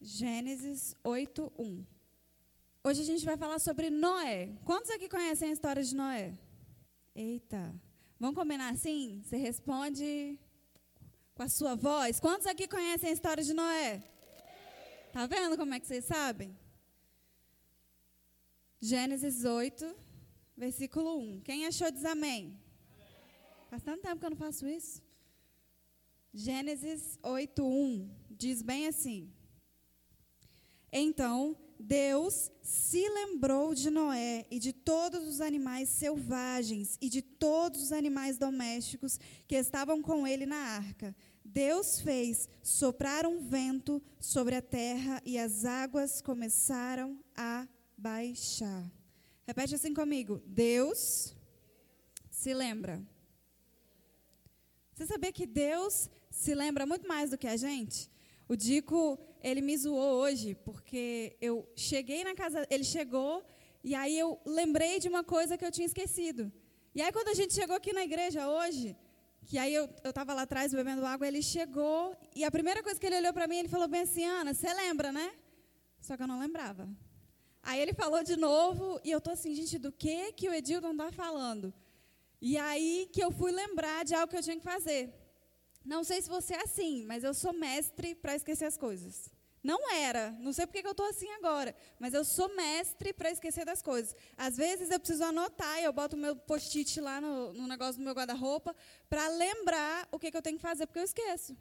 Gênesis 8, 1. Hoje a gente vai falar sobre Noé. Quantos aqui conhecem a história de Noé? Eita. Vamos combinar assim? Você responde com a sua voz. Quantos aqui conhecem a história de Noé? Tá vendo como é que vocês sabem? Gênesis 8, versículo 1. Quem achou diz amém. Faz tanto tempo que eu não faço isso. Gênesis 8, 1 diz bem assim. Então Deus se lembrou de Noé e de todos os animais selvagens e de todos os animais domésticos que estavam com ele na arca. Deus fez soprar um vento sobre a terra e as águas começaram a baixar. Repete assim comigo. Deus se lembra. Você sabia que Deus se lembra muito mais do que a gente? O Dico, ele me zoou hoje, porque eu cheguei na casa, ele chegou, e aí eu lembrei de uma coisa que eu tinha esquecido. E aí quando a gente chegou aqui na igreja hoje, que aí eu estava lá atrás bebendo água, ele chegou, e a primeira coisa que ele olhou para mim, ele falou bem assim, Ana, você lembra, né? Só que eu não lembrava. Aí ele falou de novo, e eu tô assim, gente, do que que o Edilton está falando? E aí que eu fui lembrar de algo que eu tinha que fazer. Não sei se você é assim, mas eu sou mestre para esquecer as coisas. Não era, não sei porque eu estou assim agora, mas eu sou mestre para esquecer das coisas. Às vezes eu preciso anotar e eu boto meu post-it lá no, no, negócio do meu guarda-roupa para lembrar o que, que eu tenho que fazer, porque eu esqueço.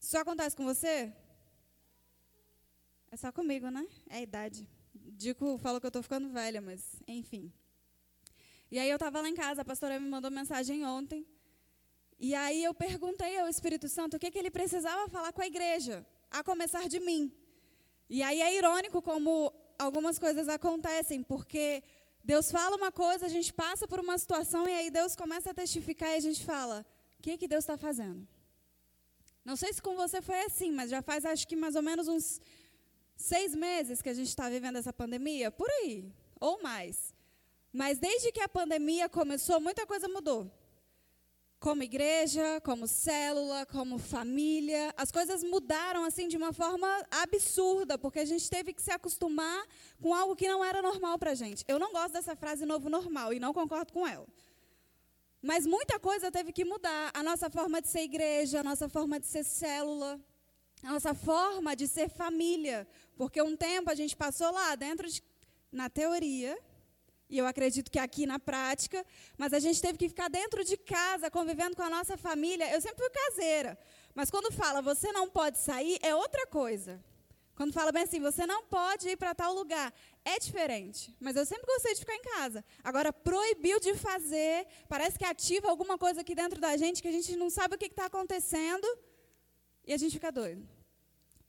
Isso acontece com você? É só comigo, né? É a idade. Dico falou que eu estou ficando velha, mas enfim. E aí eu estava lá em casa, a pastora me mandou mensagem ontem, e aí eu perguntei ao Espírito Santo o que, que ele precisava falar com a igreja, a começar de mim. E aí é irônico como algumas coisas acontecem, porque Deus fala uma coisa, a gente passa por uma situação e aí Deus começa a testificar e a gente fala: o que, que Deus está fazendo? Não sei se com você foi assim, mas já faz acho que mais ou menos uns seis meses que a gente está vivendo essa pandemia, por aí, ou mais. Mas desde que a pandemia começou, muita coisa mudou como igreja, como célula, como família. As coisas mudaram assim de uma forma absurda, porque a gente teve que se acostumar com algo que não era normal para a gente. Eu não gosto dessa frase novo normal e não concordo com ela. Mas muita coisa teve que mudar. A nossa forma de ser igreja, a nossa forma de ser célula, a nossa forma de ser família. Porque um tempo a gente passou lá dentro, de, na teoria, e eu acredito que aqui na prática, mas a gente teve que ficar dentro de casa, convivendo com a nossa família. Eu sempre fui caseira, mas quando fala você não pode sair, é outra coisa. Quando fala bem assim, você não pode ir para tal lugar, é diferente. Mas eu sempre gostei de ficar em casa. Agora, proibiu de fazer, parece que ativa alguma coisa aqui dentro da gente que a gente não sabe o que está acontecendo e a gente fica doido.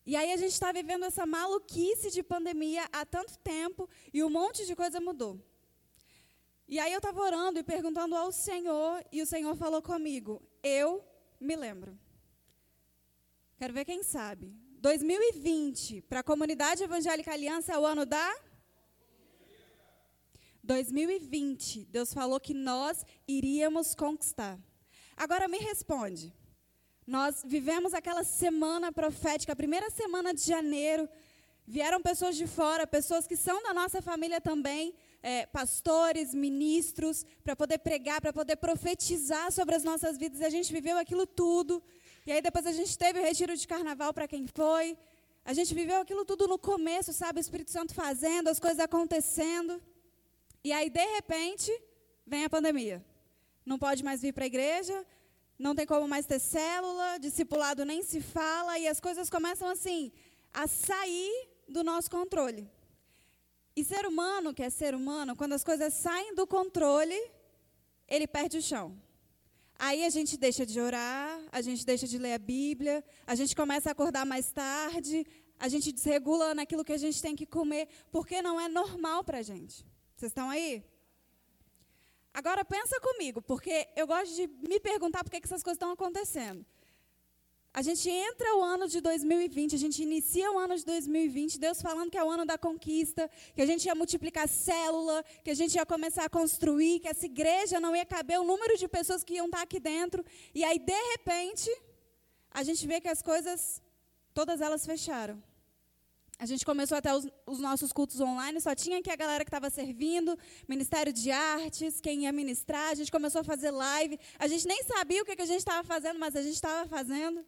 E aí a gente está vivendo essa maluquice de pandemia há tanto tempo e um monte de coisa mudou. E aí eu estava orando e perguntando ao Senhor, e o Senhor falou comigo: Eu me lembro. Quero ver quem sabe. 2020, para a comunidade evangélica Aliança, é o ano da 2020, Deus falou que nós iríamos conquistar. Agora me responde. Nós vivemos aquela semana profética, a primeira semana de janeiro. Vieram pessoas de fora, pessoas que são da nossa família também, é, pastores, ministros, para poder pregar, para poder profetizar sobre as nossas vidas. E a gente viveu aquilo tudo. E aí depois a gente teve o retiro de carnaval para quem foi. A gente viveu aquilo tudo no começo, sabe? O Espírito Santo fazendo, as coisas acontecendo. E aí, de repente, vem a pandemia. Não pode mais vir para a igreja, não tem como mais ter célula, discipulado nem se fala, e as coisas começam assim a sair do nosso controle. E ser humano, que é ser humano, quando as coisas saem do controle, ele perde o chão. Aí a gente deixa de orar, a gente deixa de ler a Bíblia, a gente começa a acordar mais tarde, a gente desregula naquilo que a gente tem que comer, porque não é normal para a gente. Vocês estão aí? Agora pensa comigo, porque eu gosto de me perguntar por que essas coisas estão acontecendo. A gente entra o ano de 2020, a gente inicia o ano de 2020, Deus falando que é o ano da conquista, que a gente ia multiplicar célula, que a gente ia começar a construir, que essa igreja não ia caber o número de pessoas que iam estar aqui dentro. E aí, de repente, a gente vê que as coisas, todas elas fecharam. A gente começou até os, os, nossos cultos online, só tinha aqui a galera que estava servindo, Ministério de Artes, quem ia ministrar. A gente começou a fazer live. A gente nem sabia o que, que a gente estava fazendo, mas a gente estava fazendo.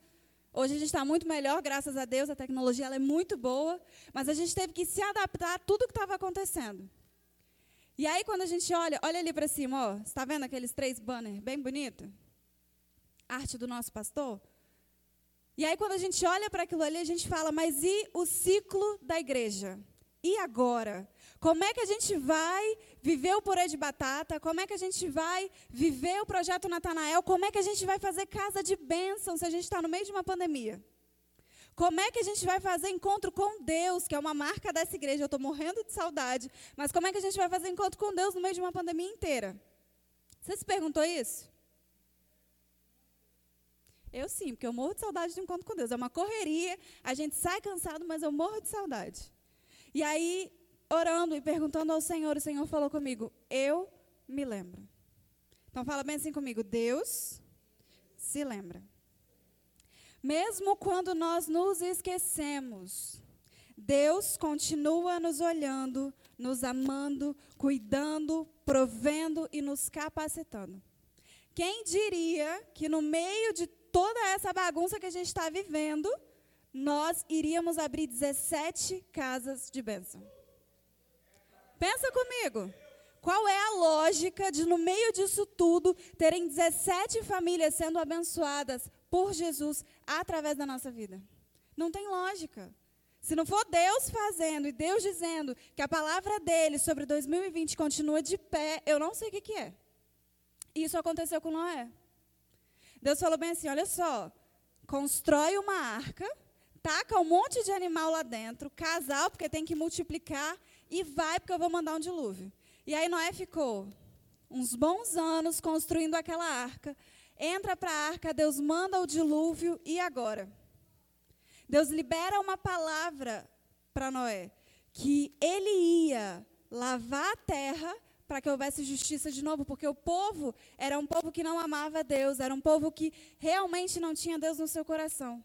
Hoje a gente está muito melhor, graças a Deus, a tecnologia é muito boa, mas a gente teve que se adaptar a tudo que estava acontecendo. E aí, quando a gente olha, olha ali para cima, ó, está vendo aqueles três banners bem bonito? Arte do nosso pastor? E aí, quando a gente olha para aquilo ali, a gente fala, mas e o ciclo da igreja? E agora? Como é que a gente vai viver o purê de batata? Como é que a gente vai viver o projeto Natanael? Como é que a gente vai fazer casa de bênção se a gente está no meio de uma pandemia? Como é que a gente vai fazer encontro com Deus, que é uma marca dessa igreja? Eu estou morrendo de saudade. Mas como é que a gente vai fazer encontro com Deus no meio de uma pandemia inteira? Você se perguntou isso? Eu sim, porque eu morro de saudade de encontro com Deus. É uma correria, a gente sai cansado, mas eu morro de saudade. E aí, orando e perguntando ao Senhor, o Senhor falou comigo: Eu me lembro. Então fala bem assim comigo: Deus se lembra. Mesmo quando nós nos esquecemos, Deus continua nos olhando, nos amando, cuidando, provendo e nos capacitando. Quem diria que no meio de toda essa bagunça que a gente está vivendo, nós iríamos abrir 17 casas de bênção. Pensa comigo. Qual é a lógica de, no meio disso tudo, terem 17 famílias sendo abençoadas por Jesus através da nossa vida? Não tem lógica. Se não for Deus fazendo e Deus dizendo que a palavra dele sobre 2020 continua de pé, eu não sei o que, que é. Isso aconteceu com Noé. Deus falou bem assim: olha só, constrói uma arca, taca um monte de animal lá dentro, casal, porque tem que multiplicar, e vai, porque eu vou mandar um dilúvio. E aí Noé ficou uns bons anos construindo aquela arca. Entra para a arca, Deus manda o dilúvio, e agora? Deus libera uma palavra para Noé, que ele ia lavar a terra para que houvesse justiça de novo, porque o povo era um povo que não amava Deus, era um povo que realmente não tinha Deus no seu coração.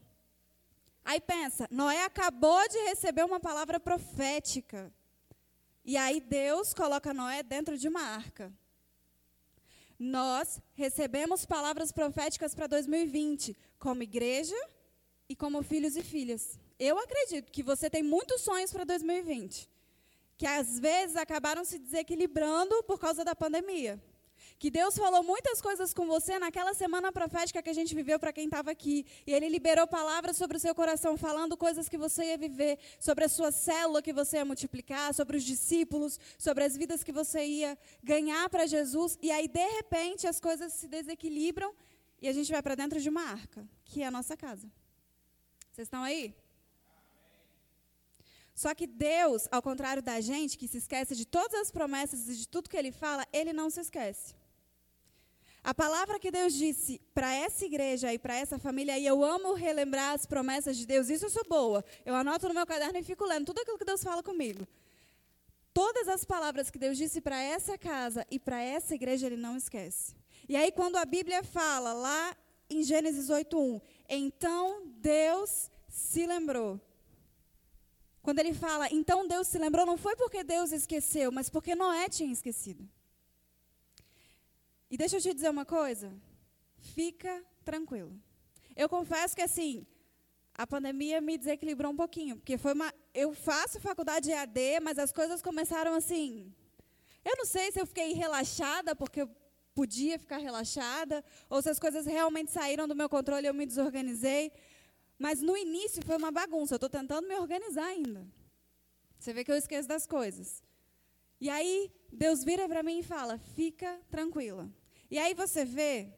Aí pensa, Noé acabou de receber uma palavra profética. E aí Deus coloca Noé dentro de uma arca. Nós recebemos palavras proféticas para 2020, como igreja e como filhos e filhas. Eu acredito que você tem muitos sonhos para 2020 que às vezes acabaram se desequilibrando por causa da pandemia. Que Deus falou muitas coisas com você naquela semana profética que a gente viveu para quem estava aqui. E Ele liberou palavras sobre o seu coração, falando coisas que você ia viver, sobre a sua célula que você ia multiplicar, sobre os discípulos, sobre as vidas que você ia ganhar para Jesus. E aí, de repente, as coisas se desequilibram e a gente vai para dentro de uma arca, que é a nossa casa. Vocês estão aí? Só que Deus, ao contrário da gente, que se esquece de todas as promessas e de tudo que Ele fala, Ele não se esquece. A palavra que Deus disse para essa igreja e para essa família, e eu amo relembrar as promessas de Deus, isso eu sou boa. Eu anoto no meu caderno e fico lendo tudo aquilo que Deus fala comigo. Todas as palavras que Deus disse para essa casa e para essa igreja, Ele não esquece. E aí, quando a Bíblia fala lá em Gênesis 8:1, então Deus se lembrou quando ele fala, então Deus se lembrou, não foi porque Deus esqueceu, mas porque Noé tinha esquecido. E deixa eu te dizer uma coisa. Fica tranquilo. Eu confesso que assim, a pandemia me desequilibrou um pouquinho, porque foi uma, eu faço faculdade EAD, mas as coisas começaram assim. Eu não sei se eu fiquei relaxada porque eu podia ficar relaxada, ou se as coisas realmente saíram do meu controle e eu me desorganizei. Mas no início foi uma bagunça. Eu estou tentando me organizar ainda. Você vê que eu esqueço das coisas. E aí Deus vira para mim e fala: fica tranquila. E aí você vê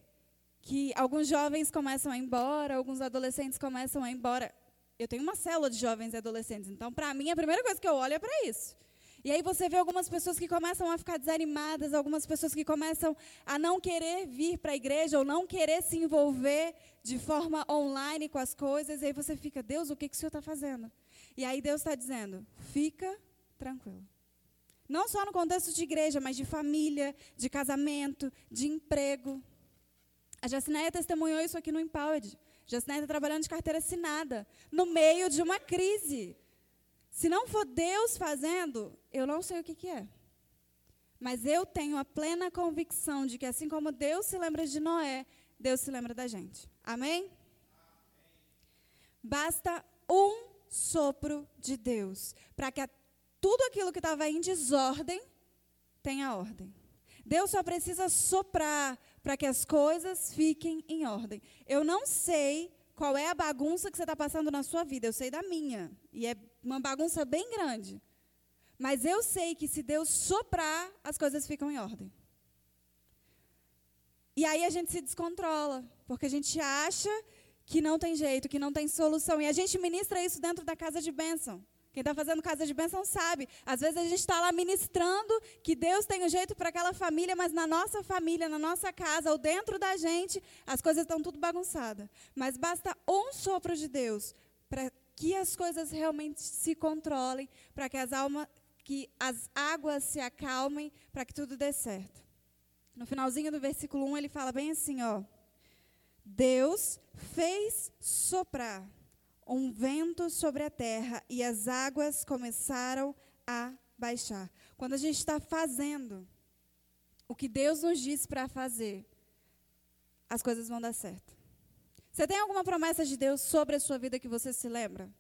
que alguns jovens começam a ir embora, alguns adolescentes começam a ir embora. Eu tenho uma célula de jovens e adolescentes, então para mim a primeira coisa que eu olho é para isso. E aí você vê algumas pessoas que começam a ficar desanimadas, algumas pessoas que começam a não querer vir para a igreja ou não querer se envolver de forma online com as coisas. E aí você fica, Deus, o que, que o Senhor está fazendo? E aí Deus está dizendo, fica tranquilo. Não só no contexto de igreja, mas de família, de casamento, de emprego. A Jacineia testemunhou isso aqui no Empowered. Jacineia está trabalhando de carteira assinada, no meio de uma crise. Se não for Deus fazendo, eu não sei o que, que é. Mas eu tenho a plena convicção de que, assim como Deus se lembra de Noé, Deus se lembra da gente. Amém? Basta um sopro de Deus para que tudo aquilo que estava em desordem tenha ordem. Deus só precisa soprar para que as coisas fiquem em ordem. Eu não sei qual é a bagunça que você está passando na sua vida, eu sei da minha. E é uma bagunça bem grande. Mas eu sei que se Deus soprar, as coisas ficam em ordem. E aí a gente se descontrola, porque a gente acha que não tem jeito, que não tem solução. E a gente ministra isso dentro da casa de bênção. Quem está fazendo casa de bênção sabe. Às vezes a gente está lá ministrando que Deus tem um jeito para aquela família, mas na nossa família, na nossa casa, ou dentro da gente, as coisas estão tudo bagunçadas. Mas basta um sopro de Deus para que as coisas realmente se controlem, para que as almas, que as águas se acalmem, para que tudo dê certo. No finalzinho do versículo 1, ele fala bem assim, ó: Deus fez soprar um vento sobre a terra e as águas começaram a baixar. Quando a gente está fazendo o que Deus nos disse para fazer, as coisas vão dar certo. Você tem alguma promessa de Deus sobre a sua vida que você se lembra?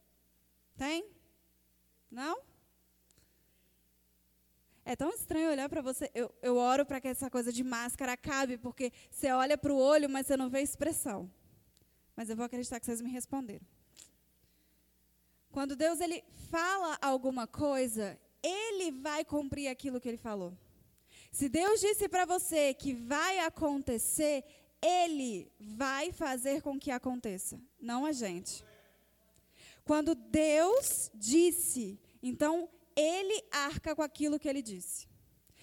Tem? Não? É tão estranho olhar para você. Eu, eu oro para que essa coisa de máscara acabe, porque você olha para o olho, mas você não vê expressão. Mas eu vou acreditar que vocês me responderam. Quando Deus ele fala alguma coisa, ele vai cumprir aquilo que ele falou. Se Deus disse para você que vai acontecer, ele vai fazer com que aconteça, não a gente. Quando Deus disse, então ele arca com aquilo que ele disse.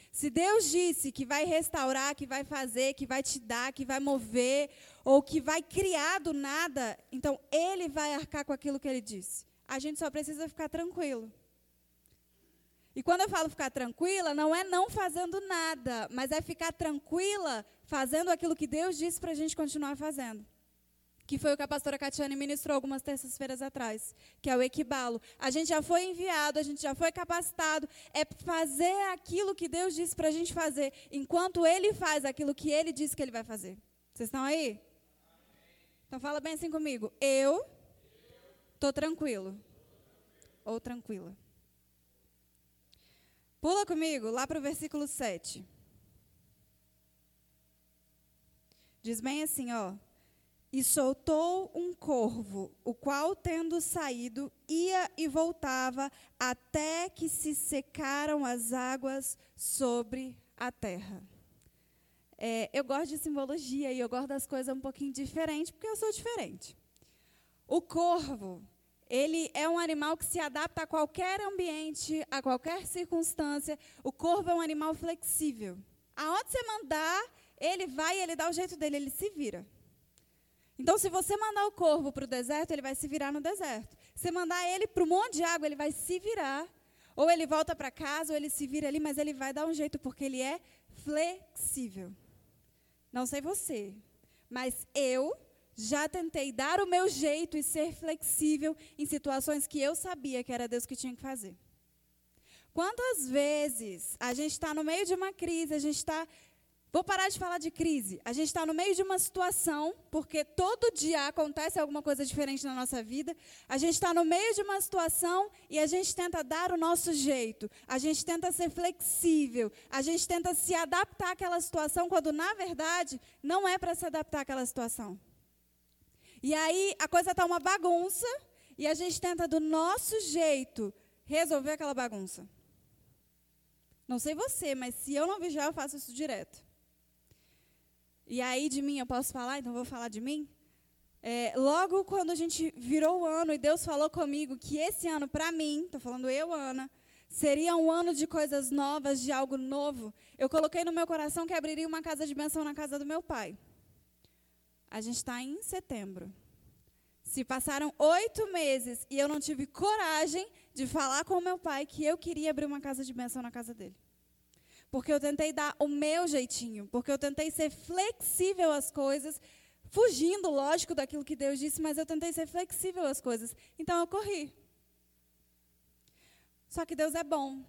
Se Deus disse que vai restaurar, que vai fazer, que vai te dar, que vai mover, ou que vai criar do nada, então ele vai arcar com aquilo que ele disse a gente só precisa ficar tranquilo. E quando eu falo ficar tranquila, não é não fazendo nada, mas é ficar tranquila fazendo aquilo que Deus disse para a gente continuar fazendo. Que foi o que a pastora Catiane ministrou algumas terças-feiras atrás, que é o equibalo. A gente já foi enviado, a gente já foi capacitado, é fazer aquilo que Deus disse para a gente fazer, enquanto Ele faz aquilo que Ele disse que Ele vai fazer. Vocês estão aí? Então fala bem assim comigo. Eu Estou tranquilo. Ou tranquila. Pula comigo lá para o versículo 7. Diz bem assim, ó. E soltou um corvo, o qual, tendo saído, ia e voltava até que se secaram as águas sobre a terra. É, eu gosto de simbologia e eu gosto das coisas um pouquinho diferentes, porque eu sou diferente. O corvo, ele é um animal que se adapta a qualquer ambiente, a qualquer circunstância. O corvo é um animal flexível. Aonde você mandar, ele vai ele dá o jeito dele, ele se vira. Então, se você mandar o corvo para o deserto, ele vai se virar no deserto. Se mandar ele para um monte de água, ele vai se virar. Ou ele volta para casa, ou ele se vira ali, mas ele vai dar um jeito, porque ele é flexível. Não sei você, mas eu já tentei dar o meu jeito e ser flexível em situações que eu sabia que era Deus que tinha que fazer. Quantas vezes a gente está no meio de uma crise, a gente está. Vou parar de falar de crise. A gente está no meio de uma situação, porque todo dia acontece alguma coisa diferente na nossa vida. A gente está no meio de uma situação e a gente tenta dar o nosso jeito. A gente tenta ser flexível. A gente tenta se adaptar àquela situação, quando na verdade não é para se adaptar àquela situação. E aí a coisa está uma bagunça e a gente tenta do nosso jeito resolver aquela bagunça. Não sei você, mas se eu não vigiar, eu faço isso direto. E aí de mim eu posso falar, então vou falar de mim. É, logo quando a gente virou o ano e Deus falou comigo que esse ano, para mim, estou falando eu, Ana, seria um ano de coisas novas, de algo novo, eu coloquei no meu coração que abriria uma casa de bênção na casa do meu pai. A gente está em setembro. Se passaram oito meses e eu não tive coragem de falar com meu pai que eu queria abrir uma casa de bênção na casa dele. Porque eu tentei dar o meu jeitinho, porque eu tentei ser flexível às coisas, fugindo, lógico, daquilo que Deus disse, mas eu tentei ser flexível às coisas. Então eu corri. Só que Deus é bom.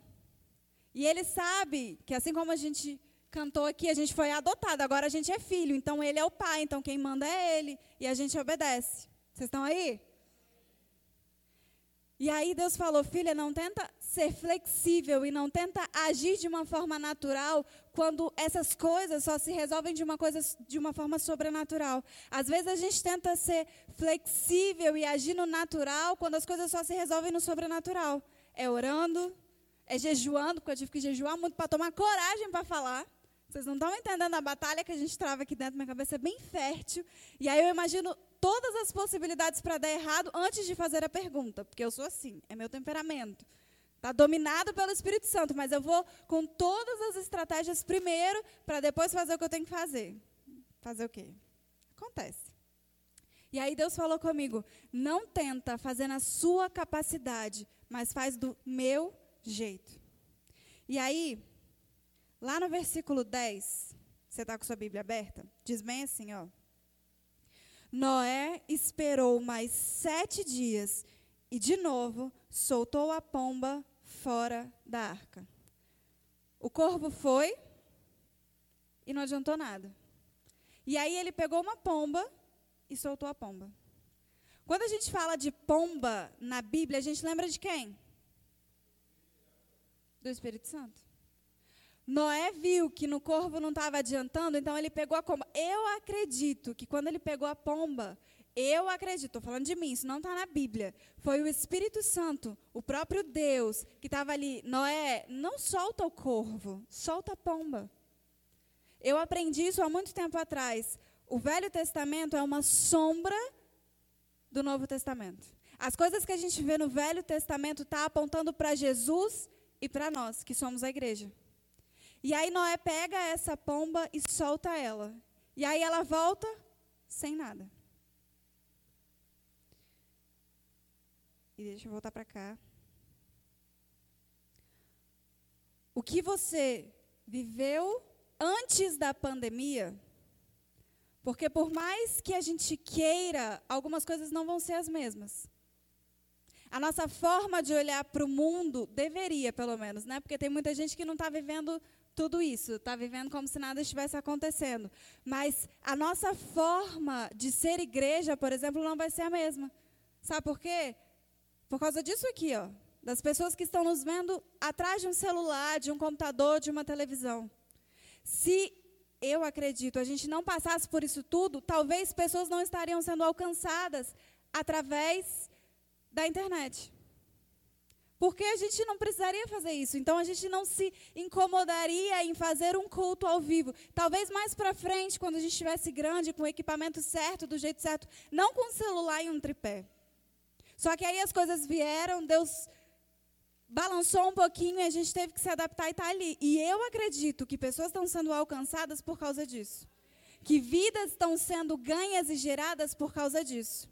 E Ele sabe que, assim como a gente cantou aqui, a gente foi adotado, agora a gente é filho, então Ele é o pai, então quem manda é Ele, e a gente obedece. Vocês estão aí? E aí Deus falou, filha, não tenta ser flexível e não tenta agir de uma forma natural quando essas coisas só se resolvem de uma coisa de uma forma sobrenatural. Às vezes a gente tenta ser flexível e agir no natural quando as coisas só se resolvem no sobrenatural. É orando, é jejuando, porque eu tive que jejuar muito para tomar coragem para falar. Vocês não estão entendendo a batalha que a gente trava aqui dentro, minha cabeça é bem fértil. E aí eu imagino todas as possibilidades para dar errado antes de fazer a pergunta, porque eu sou assim, é meu temperamento. Está dominado pelo Espírito Santo, mas eu vou com todas as estratégias primeiro, para depois fazer o que eu tenho que fazer. Fazer o quê? Acontece. E aí Deus falou comigo: não tenta fazer na sua capacidade, mas faz do meu jeito. E aí, Lá no versículo 10, você está com sua Bíblia aberta? Diz bem assim, ó. Noé esperou mais sete dias e, de novo, soltou a pomba fora da arca. O corvo foi e não adiantou nada. E aí ele pegou uma pomba e soltou a pomba. Quando a gente fala de pomba na Bíblia, a gente lembra de quem? Do Espírito Santo. Noé viu que no corvo não estava adiantando, então ele pegou a pomba. Eu acredito que quando ele pegou a pomba, eu acredito, estou falando de mim, isso não está na Bíblia. Foi o Espírito Santo, o próprio Deus, que estava ali. Noé, não solta o corvo, solta a pomba. Eu aprendi isso há muito tempo atrás. O Velho Testamento é uma sombra do Novo Testamento. As coisas que a gente vê no Velho Testamento estão tá apontando para Jesus e para nós, que somos a igreja. E aí Noé pega essa pomba e solta ela. E aí ela volta sem nada. E deixa eu voltar para cá. O que você viveu antes da pandemia, porque por mais que a gente queira, algumas coisas não vão ser as mesmas. A nossa forma de olhar para o mundo deveria, pelo menos, né? Porque tem muita gente que não está vivendo tudo isso, está vivendo como se nada estivesse acontecendo. Mas a nossa forma de ser igreja, por exemplo, não vai ser a mesma. Sabe por quê? Por causa disso aqui, ó, das pessoas que estão nos vendo atrás de um celular, de um computador, de uma televisão. Se eu acredito, a gente não passasse por isso tudo, talvez pessoas não estariam sendo alcançadas através da internet. Porque a gente não precisaria fazer isso. Então a gente não se incomodaria em fazer um culto ao vivo. Talvez mais para frente, quando a gente estivesse grande, com o equipamento certo, do jeito certo, não com um celular e um tripé. Só que aí as coisas vieram, Deus balançou um pouquinho e a gente teve que se adaptar e estar tá ali. E eu acredito que pessoas estão sendo alcançadas por causa disso. Que vidas estão sendo ganhas e geradas por causa disso.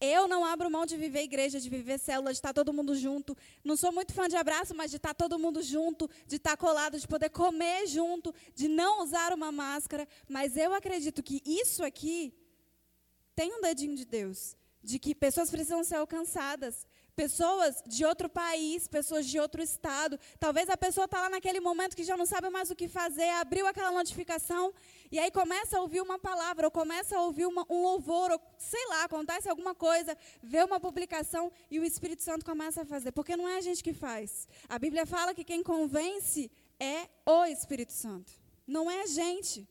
Eu não abro mão de viver igreja, de viver célula, de estar todo mundo junto. Não sou muito fã de abraço, mas de estar todo mundo junto, de estar colado, de poder comer junto, de não usar uma máscara. Mas eu acredito que isso aqui tem um dedinho de Deus, de que pessoas precisam ser alcançadas. Pessoas de outro país, pessoas de outro estado. Talvez a pessoa está lá naquele momento que já não sabe mais o que fazer, abriu aquela notificação e aí começa a ouvir uma palavra, ou começa a ouvir uma, um louvor, ou sei lá, acontece alguma coisa, vê uma publicação e o Espírito Santo começa a fazer. Porque não é a gente que faz. A Bíblia fala que quem convence é o Espírito Santo, não é a gente.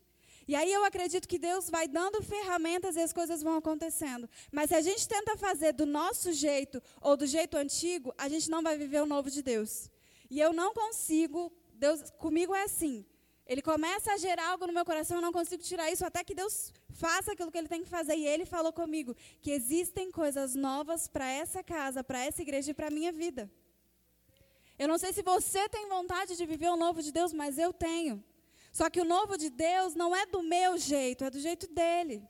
E aí eu acredito que Deus vai dando ferramentas e as coisas vão acontecendo. Mas se a gente tenta fazer do nosso jeito ou do jeito antigo, a gente não vai viver o novo de Deus. E eu não consigo, Deus comigo é assim. Ele começa a gerar algo no meu coração, eu não consigo tirar isso até que Deus faça aquilo que ele tem que fazer. E ele falou comigo que existem coisas novas para essa casa, para essa igreja e para a minha vida. Eu não sei se você tem vontade de viver o novo de Deus, mas eu tenho. Só que o novo de Deus não é do meu jeito, é do jeito dele.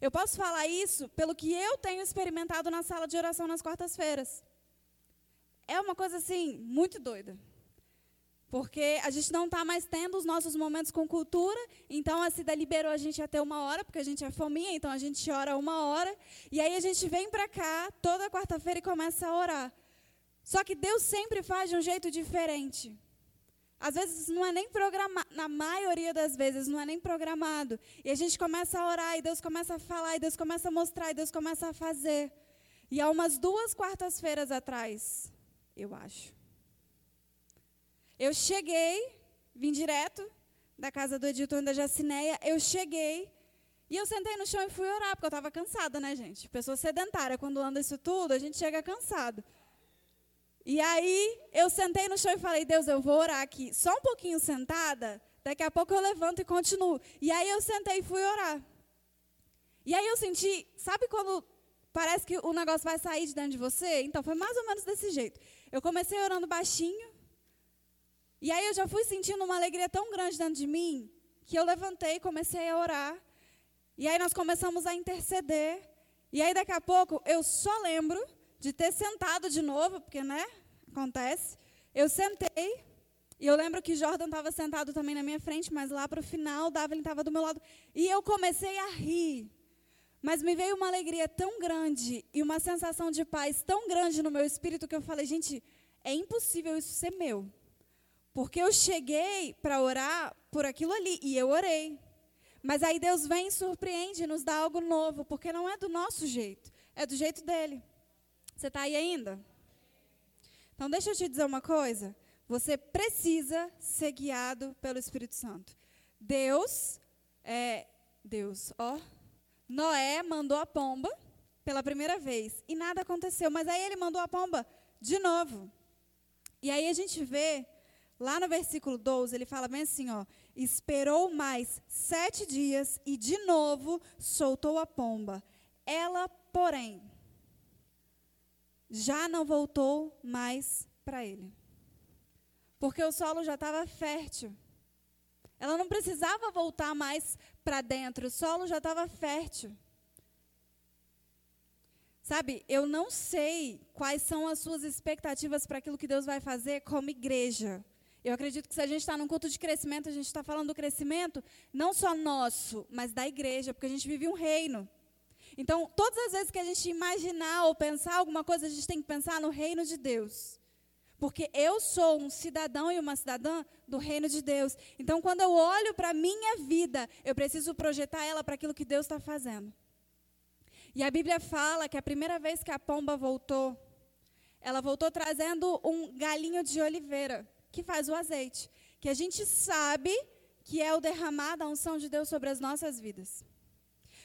Eu posso falar isso pelo que eu tenho experimentado na sala de oração nas quartas-feiras. É uma coisa assim, muito doida. Porque a gente não está mais tendo os nossos momentos com cultura, então a Cida liberou a gente até uma hora, porque a gente é fominha, então a gente ora uma hora. E aí a gente vem para cá toda quarta-feira e começa a orar. Só que Deus sempre faz de um jeito diferente. Às vezes não é nem programado, na maioria das vezes não é nem programado. E a gente começa a orar, e Deus começa a falar, e Deus começa a mostrar, e Deus começa a fazer. E há umas duas quartas-feiras atrás, eu acho. Eu cheguei, vim direto da casa do editor da Jacineia, eu cheguei e eu sentei no chão e fui orar, porque eu estava cansada, né, gente? Pessoa sedentária, quando anda isso tudo, a gente chega cansado. E aí eu sentei no chão e falei, Deus, eu vou orar aqui. Só um pouquinho sentada, daqui a pouco eu levanto e continuo. E aí eu sentei e fui orar. E aí eu senti, sabe quando parece que o negócio vai sair de dentro de você? Então foi mais ou menos desse jeito. Eu comecei orando baixinho. E aí eu já fui sentindo uma alegria tão grande dentro de mim que eu levantei comecei a orar. E aí nós começamos a interceder. E aí daqui a pouco eu só lembro de ter sentado de novo, porque, né, acontece. Eu sentei, e eu lembro que Jordan estava sentado também na minha frente, mas lá para o final, Davi estava do meu lado. E eu comecei a rir. Mas me veio uma alegria tão grande e uma sensação de paz tão grande no meu espírito que eu falei, gente, é impossível isso ser meu. Porque eu cheguei para orar por aquilo ali e eu orei. Mas aí Deus vem e surpreende, nos dá algo novo, porque não é do nosso jeito, é do jeito dele. Você está aí ainda? Então, deixa eu te dizer uma coisa. Você precisa ser guiado pelo Espírito Santo. Deus, é, Deus, ó, Noé mandou a pomba pela primeira vez e nada aconteceu, mas aí ele mandou a pomba de novo. E aí a gente vê, lá no versículo 12, ele fala bem assim, ó, esperou mais sete dias e de novo soltou a pomba. Ela, porém, já não voltou mais para ele. Porque o solo já estava fértil. Ela não precisava voltar mais para dentro, o solo já estava fértil. Sabe, eu não sei quais são as suas expectativas para aquilo que Deus vai fazer como igreja. Eu acredito que se a gente está num culto de crescimento, a gente está falando do crescimento não só nosso, mas da igreja, porque a gente vive um reino. Então, todas as vezes que a gente imaginar ou pensar alguma coisa, a gente tem que pensar no reino de Deus. Porque eu sou um cidadão e uma cidadã do reino de Deus. Então, quando eu olho para a minha vida, eu preciso projetar ela para aquilo que Deus está fazendo. E a Bíblia fala que a primeira vez que a pomba voltou, ela voltou trazendo um galinho de oliveira, que faz o azeite. Que a gente sabe que é o derramar da unção de Deus sobre as nossas vidas.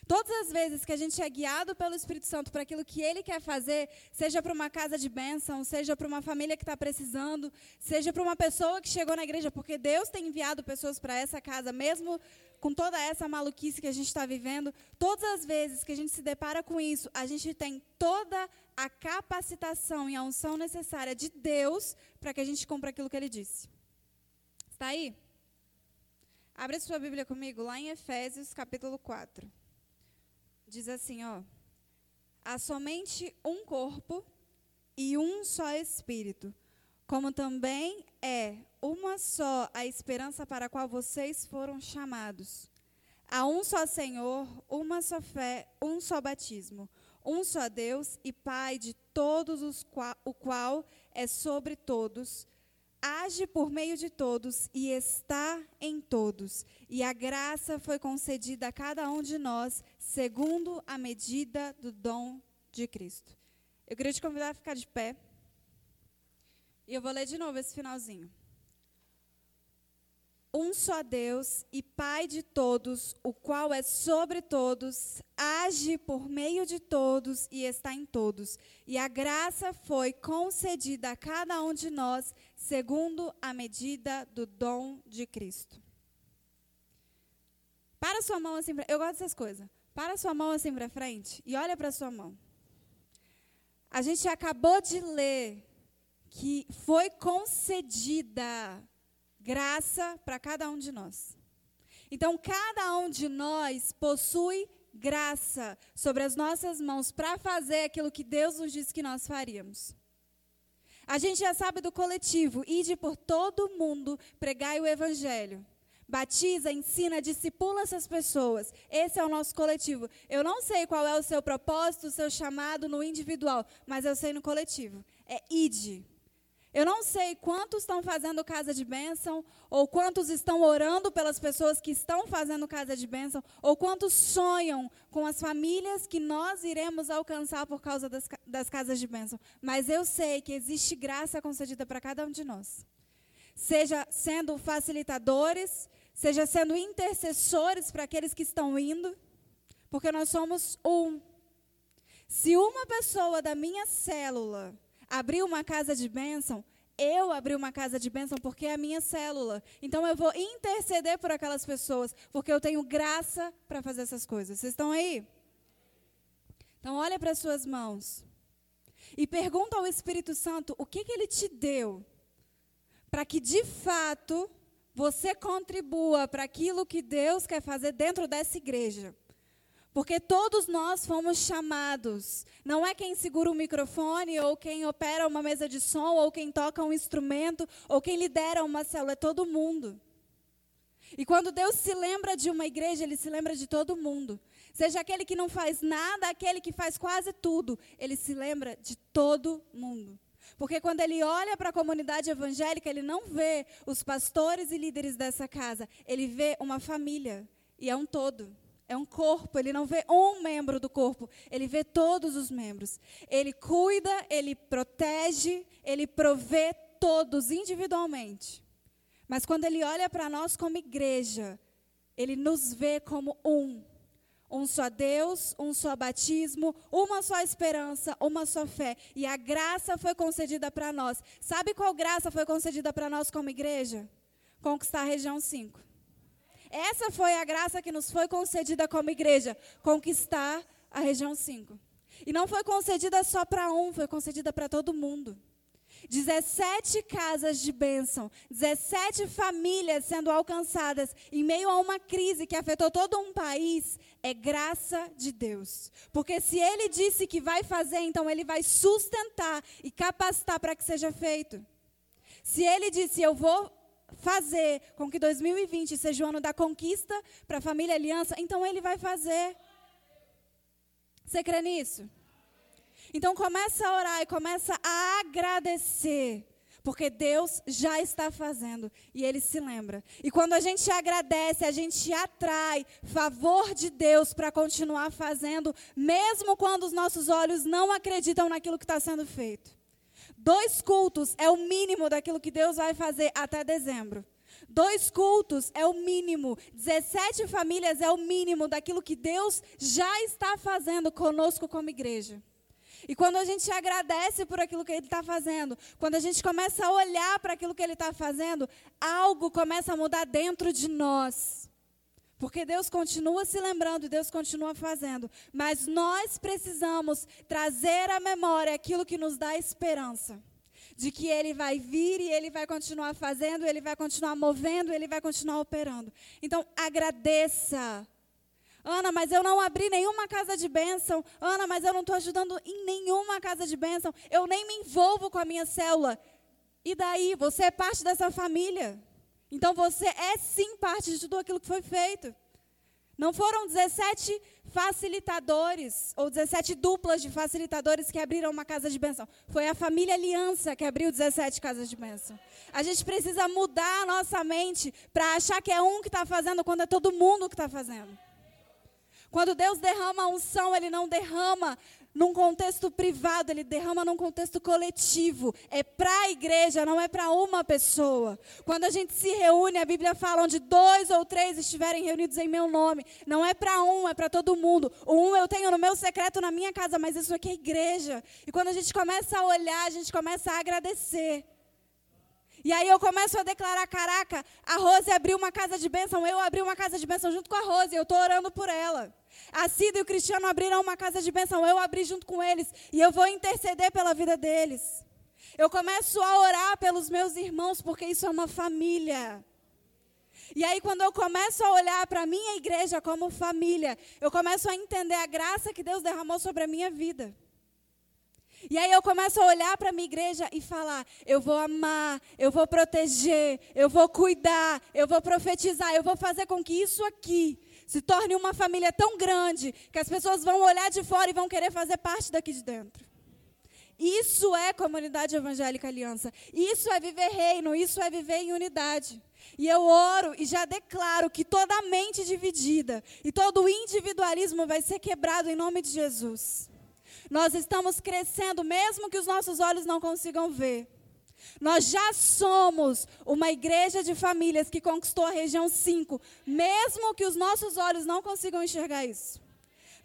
Todas as vezes que a gente é guiado pelo Espírito Santo para aquilo que Ele quer fazer, seja para uma casa de bênção, seja para uma família que está precisando, seja para uma pessoa que chegou na igreja, porque Deus tem enviado pessoas para essa casa, mesmo com toda essa maluquice que a gente está vivendo, todas as vezes que a gente se depara com isso, a gente tem toda a capacitação e a unção necessária de Deus para que a gente cumpra aquilo que Ele disse. Está aí? Abre sua Bíblia comigo lá em Efésios capítulo 4 diz assim, ó: há somente um corpo e um só espírito, como também é uma só a esperança para a qual vocês foram chamados. Há um só Senhor, uma só fé, um só batismo, um só Deus e Pai de todos os qual, o qual é sobre todos age por meio de todos e está em todos. E a graça foi concedida a cada um de nós, segundo a medida do dom de Cristo. Eu queria te convidar a ficar de pé. E eu vou ler de novo esse finalzinho um só Deus e Pai de todos, o qual é sobre todos, age por meio de todos e está em todos. E a graça foi concedida a cada um de nós, segundo a medida do dom de Cristo. Para sua mão assim, eu gosto dessas coisas. Para sua mão assim para frente e olha para sua mão. A gente acabou de ler que foi concedida graça para cada um de nós. Então, cada um de nós possui graça sobre as nossas mãos para fazer aquilo que Deus nos disse que nós faríamos. A gente já sabe do coletivo, ide por todo mundo, pregai o evangelho. Batiza, ensina, discipula essas pessoas. Esse é o nosso coletivo. Eu não sei qual é o seu propósito, o seu chamado no individual, mas eu sei no coletivo. é ide. Eu não sei quantos estão fazendo casa de bênção, ou quantos estão orando pelas pessoas que estão fazendo casa de bênção, ou quantos sonham com as famílias que nós iremos alcançar por causa das, das casas de bênção. Mas eu sei que existe graça concedida para cada um de nós. Seja sendo facilitadores, seja sendo intercessores para aqueles que estão indo, porque nós somos um. Se uma pessoa da minha célula abrir uma casa de bênção, eu abri uma casa de bênção porque é a minha célula. Então eu vou interceder por aquelas pessoas, porque eu tenho graça para fazer essas coisas. Vocês estão aí? Então olha para as suas mãos e pergunta ao Espírito Santo o que, que ele te deu para que de fato você contribua para aquilo que Deus quer fazer dentro dessa igreja. Porque todos nós fomos chamados. Não é quem segura o microfone, ou quem opera uma mesa de som, ou quem toca um instrumento, ou quem lidera uma célula, é todo mundo. E quando Deus se lembra de uma igreja, Ele se lembra de todo mundo. Seja aquele que não faz nada, aquele que faz quase tudo, Ele se lembra de todo mundo. Porque quando ele olha para a comunidade evangélica, ele não vê os pastores e líderes dessa casa, ele vê uma família. E é um todo. É um corpo, ele não vê um membro do corpo, ele vê todos os membros. Ele cuida, ele protege, ele provê todos individualmente. Mas quando ele olha para nós como igreja, ele nos vê como um. Um só Deus, um só batismo, uma só esperança, uma só fé. E a graça foi concedida para nós. Sabe qual graça foi concedida para nós como igreja? Conquistar a região 5. Essa foi a graça que nos foi concedida como igreja, conquistar a região 5. E não foi concedida só para um, foi concedida para todo mundo. 17 casas de bênção, 17 famílias sendo alcançadas em meio a uma crise que afetou todo um país, é graça de Deus. Porque se ele disse que vai fazer, então ele vai sustentar e capacitar para que seja feito. Se ele disse, eu vou fazer com que 2020 seja o ano da conquista para a família Aliança, então ele vai fazer. Você crê nisso? Então começa a orar e começa a agradecer. Porque Deus já está fazendo e Ele se lembra. E quando a gente agradece, a gente atrai favor de Deus para continuar fazendo, mesmo quando os nossos olhos não acreditam naquilo que está sendo feito. Dois cultos é o mínimo daquilo que Deus vai fazer até dezembro. Dois cultos é o mínimo. 17 famílias é o mínimo daquilo que Deus já está fazendo conosco como igreja. E quando a gente agradece por aquilo que Ele está fazendo, quando a gente começa a olhar para aquilo que Ele está fazendo, algo começa a mudar dentro de nós. Porque Deus continua se lembrando, Deus continua fazendo. Mas nós precisamos trazer à memória aquilo que nos dá esperança. De que Ele vai vir e Ele vai continuar fazendo, Ele vai continuar movendo, Ele vai continuar operando. Então, agradeça. Ana, mas eu não abri nenhuma casa de bênção. Ana, mas eu não estou ajudando em nenhuma casa de bênção. Eu nem me envolvo com a minha célula. E daí? Você é parte dessa família. Então você é sim parte de tudo aquilo que foi feito. Não foram 17 facilitadores ou 17 duplas de facilitadores que abriram uma casa de bênção. Foi a família Aliança que abriu 17 casas de bênção. A gente precisa mudar a nossa mente para achar que é um que está fazendo quando é todo mundo que está fazendo. Quando Deus derrama a unção, Ele não derrama num contexto privado, ele derrama num contexto coletivo. É para a igreja, não é para uma pessoa. Quando a gente se reúne, a Bíblia fala onde dois ou três estiverem reunidos em meu nome. Não é para um, é para todo mundo. O um eu tenho no meu secreto na minha casa, mas isso aqui é igreja. E quando a gente começa a olhar, a gente começa a agradecer. E aí eu começo a declarar: caraca, a Rose abriu uma casa de bênção, eu abri uma casa de bênção junto com a Rose, eu estou orando por ela. A Cida e o Cristiano abriram uma casa de bênção, eu abri junto com eles e eu vou interceder pela vida deles. Eu começo a orar pelos meus irmãos, porque isso é uma família. E aí, quando eu começo a olhar para a minha igreja como família, eu começo a entender a graça que Deus derramou sobre a minha vida. E aí eu começo a olhar para a minha igreja e falar: eu vou amar, eu vou proteger, eu vou cuidar, eu vou profetizar, eu vou fazer com que isso aqui se torne uma família tão grande que as pessoas vão olhar de fora e vão querer fazer parte daqui de dentro. Isso é comunidade evangélica aliança. Isso é viver reino, isso é viver em unidade. E eu oro e já declaro que toda mente dividida e todo individualismo vai ser quebrado em nome de Jesus. Nós estamos crescendo, mesmo que os nossos olhos não consigam ver. Nós já somos uma igreja de famílias que conquistou a região 5, mesmo que os nossos olhos não consigam enxergar isso.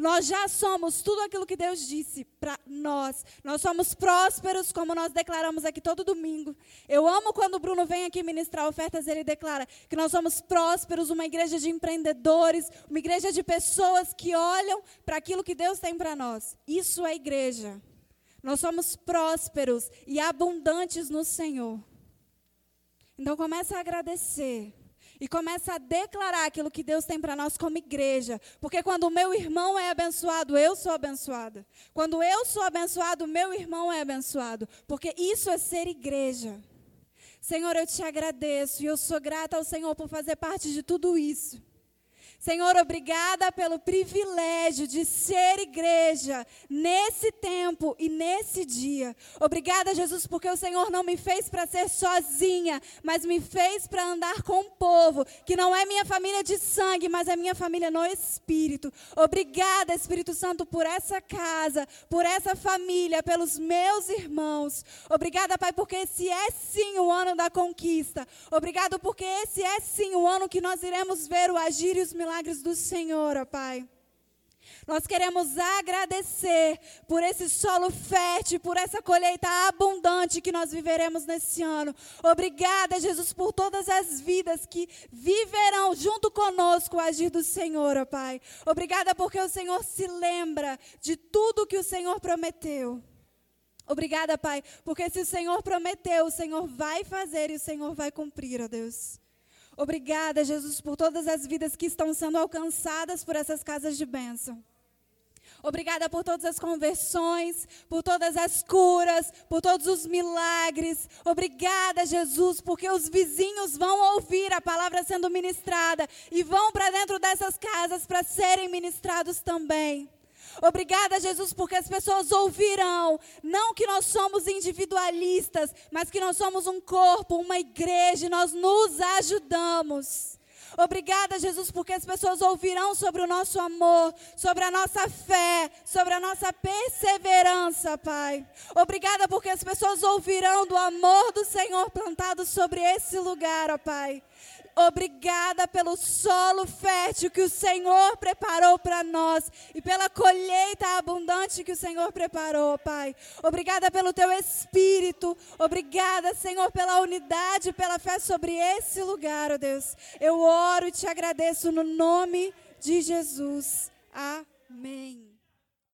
Nós já somos tudo aquilo que Deus disse para nós. Nós somos prósperos, como nós declaramos aqui todo domingo. Eu amo quando o Bruno vem aqui ministrar ofertas, ele declara que nós somos prósperos, uma igreja de empreendedores, uma igreja de pessoas que olham para aquilo que Deus tem para nós. Isso é igreja. Nós somos prósperos e abundantes no Senhor. Então começa a agradecer. E começa a declarar aquilo que Deus tem para nós como igreja. Porque quando o meu irmão é abençoado, eu sou abençoada. Quando eu sou abençoado, meu irmão é abençoado. Porque isso é ser igreja. Senhor, eu te agradeço e eu sou grata ao Senhor por fazer parte de tudo isso. Senhor, obrigada pelo privilégio de ser igreja nesse tempo e nesse dia. Obrigada, Jesus, porque o Senhor não me fez para ser sozinha, mas me fez para andar com o povo, que não é minha família de sangue, mas é minha família no espírito. Obrigada, Espírito Santo, por essa casa, por essa família, pelos meus irmãos. Obrigada, Pai, porque esse é sim o ano da conquista. Obrigado porque esse é sim o ano que nós iremos ver o agir e os milagres milagres do Senhor, ó Pai. Nós queremos agradecer por esse solo fértil, por essa colheita abundante que nós viveremos nesse ano. Obrigada, Jesus, por todas as vidas que viverão junto conosco o agir do Senhor, ó Pai. Obrigada porque o Senhor se lembra de tudo que o Senhor prometeu. Obrigada, Pai, porque se o Senhor prometeu, o Senhor vai fazer e o Senhor vai cumprir, ó Deus. Obrigada, Jesus, por todas as vidas que estão sendo alcançadas por essas casas de bênção. Obrigada por todas as conversões, por todas as curas, por todos os milagres. Obrigada, Jesus, porque os vizinhos vão ouvir a palavra sendo ministrada e vão para dentro dessas casas para serem ministrados também. Obrigada, Jesus, porque as pessoas ouvirão, não que nós somos individualistas, mas que nós somos um corpo, uma igreja, e nós nos ajudamos. Obrigada, Jesus, porque as pessoas ouvirão sobre o nosso amor, sobre a nossa fé, sobre a nossa perseverança, Pai. Obrigada porque as pessoas ouvirão do amor do Senhor plantado sobre esse lugar, ó Pai. Obrigada pelo solo fértil que o Senhor preparou para nós e pela colheita abundante que o Senhor preparou, Pai. Obrigada pelo teu espírito. Obrigada, Senhor, pela unidade, pela fé sobre esse lugar, ó oh Deus. Eu oro e te agradeço no nome de Jesus. Amém.